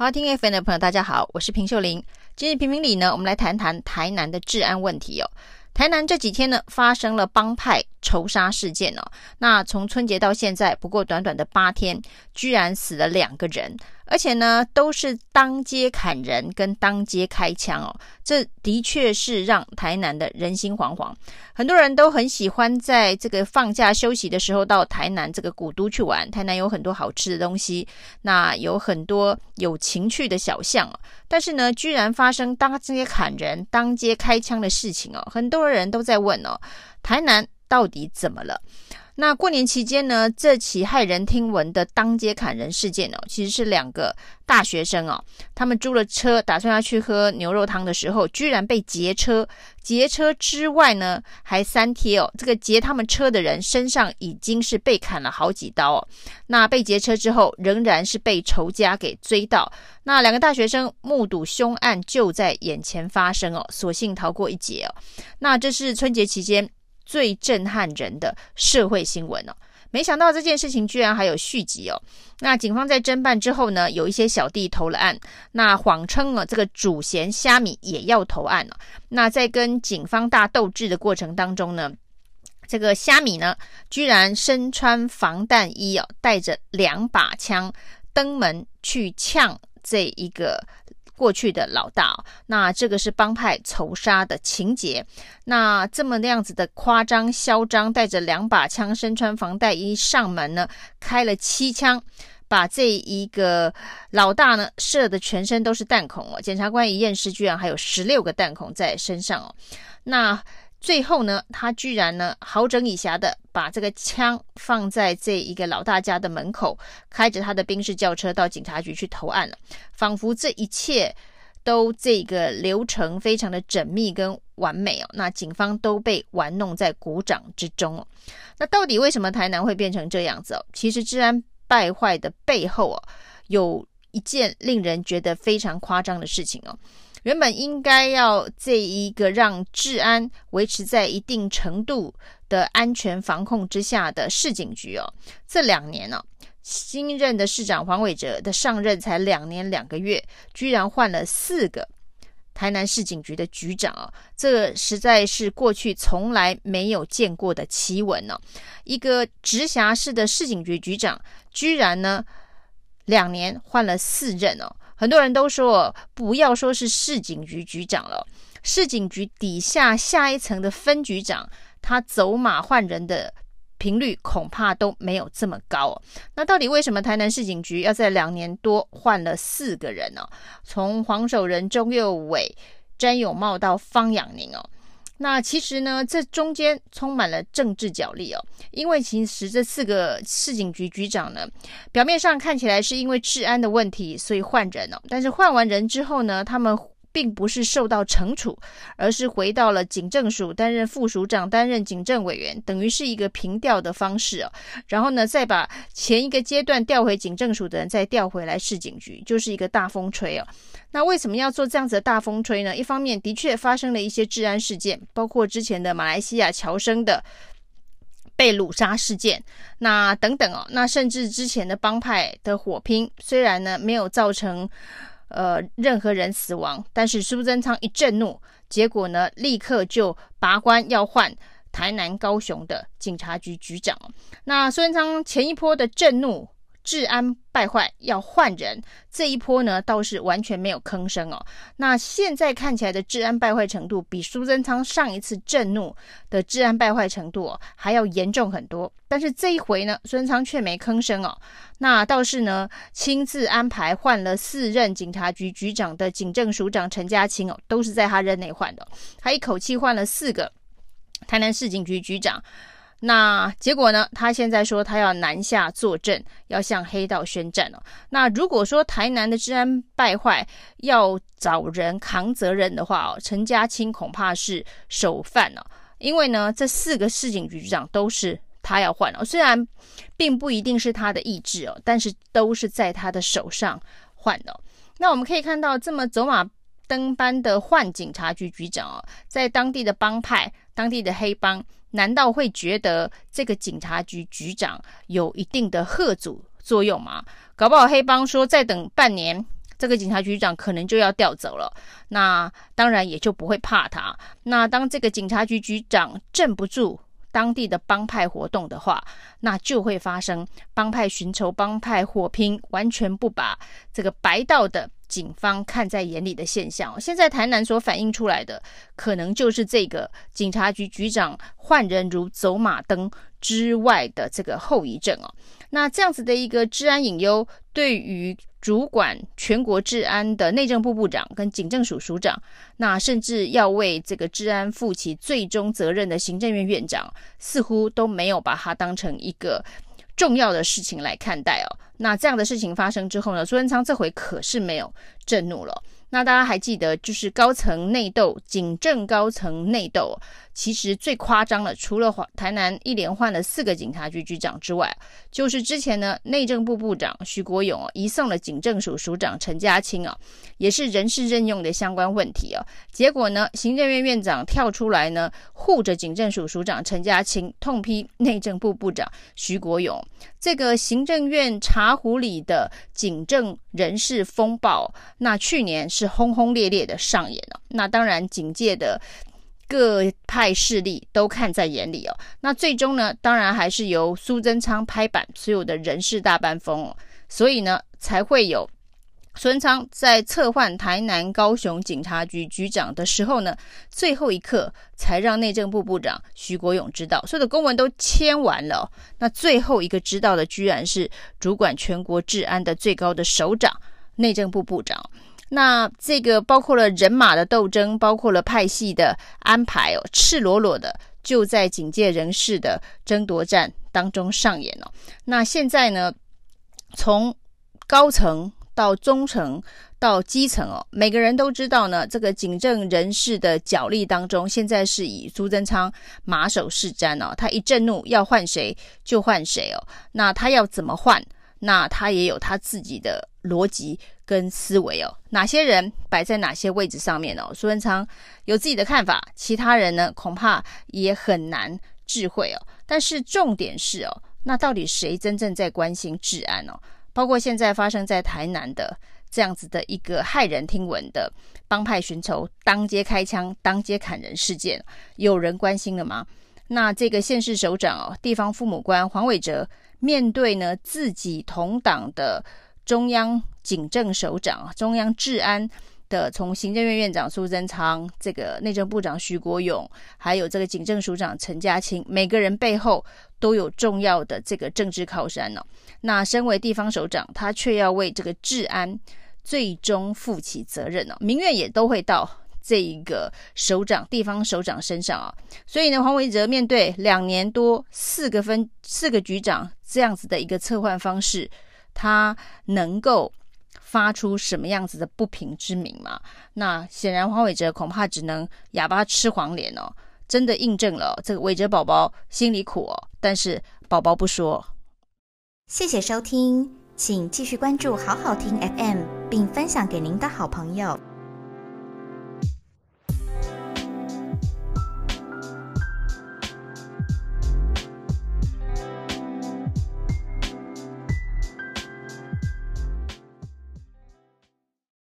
好，听 FM 的朋友，大家好，我是平秀玲。今日评评理呢，我们来谈谈台南的治安问题哦。台南这几天呢，发生了帮派仇杀事件哦。那从春节到现在，不过短短的八天，居然死了两个人。而且呢，都是当街砍人跟当街开枪哦，这的确是让台南的人心惶惶。很多人都很喜欢在这个放假休息的时候到台南这个古都去玩。台南有很多好吃的东西，那有很多有情趣的小巷哦。但是呢，居然发生当街砍人、当街开枪的事情哦，很多人都在问哦，台南到底怎么了？那过年期间呢，这起骇人听闻的当街砍人事件哦，其实是两个大学生哦，他们租了车，打算要去喝牛肉汤的时候，居然被劫车。劫车之外呢，还三贴哦，这个劫他们车的人身上已经是被砍了好几刀哦。那被劫车之后，仍然是被仇家给追到。那两个大学生目睹凶案就在眼前发生哦，所幸逃过一劫哦。那这是春节期间。最震撼人的社会新闻哦，没想到这件事情居然还有续集哦。那警方在侦办之后呢，有一些小弟投了案，那谎称了这个主嫌虾米也要投案了。那在跟警方大斗智的过程当中呢，这个虾米呢，居然身穿防弹衣哦，带着两把枪登门去呛这一个。过去的老大，那这个是帮派仇杀的情节。那这么那样子的夸张嚣张，带着两把枪，身穿防弹衣上门呢，开了七枪，把这一个老大呢射的全身都是弹孔哦。检察官一验尸，居然还有十六个弹孔在身上哦。那。最后呢，他居然呢好整以暇的把这个枪放在这一个老大家的门口，开着他的宾士轿车到警察局去投案了，仿佛这一切都这个流程非常的缜密跟完美哦。那警方都被玩弄在股掌之中哦。那到底为什么台南会变成这样子哦？其实治安败坏的背后哦，有一件令人觉得非常夸张的事情哦。原本应该要这一个让治安维持在一定程度的安全防控之下的市警局哦，这两年呢、哦，新任的市长黄伟哲的上任才两年两个月，居然换了四个台南市警局的局长哦，这实在是过去从来没有见过的奇闻、哦。一个直辖市的市警局局长，居然呢两年换了四任哦。很多人都说，不要说是市警局局长了，市警局底下下一层的分局长，他走马换人的频率恐怕都没有这么高。那到底为什么台南市警局要在两年多换了四个人呢？从黄守仁、钟佑伟、詹永茂到方养宁哦。那其实呢，这中间充满了政治角力哦，因为其实这四个市警局局长呢，表面上看起来是因为治安的问题，所以换人哦，但是换完人之后呢，他们。并不是受到惩处，而是回到了警政署担任副署长，担任警政委员，等于是一个平调的方式哦。然后呢，再把前一个阶段调回警政署的人再调回来市警局，就是一个大风吹哦。那为什么要做这样子的大风吹呢？一方面的确发生了一些治安事件，包括之前的马来西亚侨生的被掳杀事件，那等等哦。那甚至之前的帮派的火拼，虽然呢没有造成。呃，任何人死亡，但是苏贞昌一震怒，结果呢，立刻就拔关要换台南、高雄的警察局局长。那苏贞昌前一波的震怒。治安败坏要换人，这一波呢倒是完全没有吭声哦。那现在看起来的治安败坏程度，比苏贞昌上一次震怒的治安败坏程度哦还要严重很多。但是这一回呢，孙昌却没吭声哦。那倒是呢，亲自安排换了四任警察局局长的警政署长陈家清哦，都是在他任内换的。他一口气换了四个台南市警局局长。那结果呢？他现在说他要南下坐镇，要向黑道宣战哦。那如果说台南的治安败坏要找人扛责任的话哦，陈家清恐怕是首犯哦。因为呢，这四个市警局局长都是他要换哦，虽然并不一定是他的意志哦，但是都是在他的手上换的哦。那我们可以看到，这么走马灯般的换警察局局长哦，在当地的帮派、当地的黑帮。难道会觉得这个警察局局长有一定的贺阻作用吗？搞不好黑帮说再等半年，这个警察局长可能就要调走了。那当然也就不会怕他。那当这个警察局局长镇不住当地的帮派活动的话，那就会发生帮派寻仇、帮派火拼，完全不把这个白道的。警方看在眼里的现象，现在台南所反映出来的，可能就是这个警察局局长换人如走马灯之外的这个后遗症哦。那这样子的一个治安隐忧，对于主管全国治安的内政部部长跟警政署署长，那甚至要为这个治安负起最终责任的行政院院长，似乎都没有把它当成一个重要的事情来看待哦。那这样的事情发生之后呢，苏贞昌这回可是没有震怒了。那大家还记得，就是高层内斗，警政高层内斗，其实最夸张的，除了台南一连换了四个警察局局长之外，就是之前呢，内政部部长徐国勇移送了警政署署长陈家青啊，也是人事任用的相关问题啊。结果呢，行政院院长跳出来呢，护着警政署署长陈家青，痛批内政部部长徐国勇，这个行政院茶壶里的警政人事风暴。那去年。是轰轰烈烈的上演了，那当然警界的各派势力都看在眼里哦。那最终呢，当然还是由苏贞昌拍板，所有的人事大班风哦，所以呢，才会有孙昌在撤换台南、高雄警察局局长的时候呢，最后一刻才让内政部部长徐国勇知道，所有的公文都签完了，那最后一个知道的，居然是主管全国治安的最高的首长内政部部长。那这个包括了人马的斗争，包括了派系的安排哦，赤裸裸的就在警界人士的争夺战当中上演了。那现在呢，从高层到中层到基层哦，每个人都知道呢，这个警政人士的角力当中，现在是以朱贞昌马首是瞻哦，他一震怒要换谁就换谁哦，那他要怎么换？那他也有他自己的逻辑跟思维哦，哪些人摆在哪些位置上面哦？苏文昌有自己的看法，其他人呢恐怕也很难智慧哦。但是重点是哦，那到底谁真正在关心治安哦？包括现在发生在台南的这样子的一个骇人听闻的帮派寻仇、当街开枪、当街砍人事件，有人关心了吗？那这个县市首长哦，地方父母官黄伟哲。面对呢自己同党的中央警政首长、中央治安的，从行政院院长苏贞昌、这个内政部长徐国勇，还有这个警政署长陈家青，每个人背后都有重要的这个政治靠山呢、那身为地方首长，他却要为这个治安最终负起责任呢、民怨也都会到这一个首长、地方首长身上啊。所以呢，黄伟哲面对两年多四个分四个局长。这样子的一个策换方式，他能够发出什么样子的不平之鸣吗？那显然黄伟哲恐怕只能哑巴吃黄连哦，真的印证了这个伟哲宝宝心里苦哦，但是宝宝不说。谢谢收听，请继续关注好好听 FM，并分享给您的好朋友。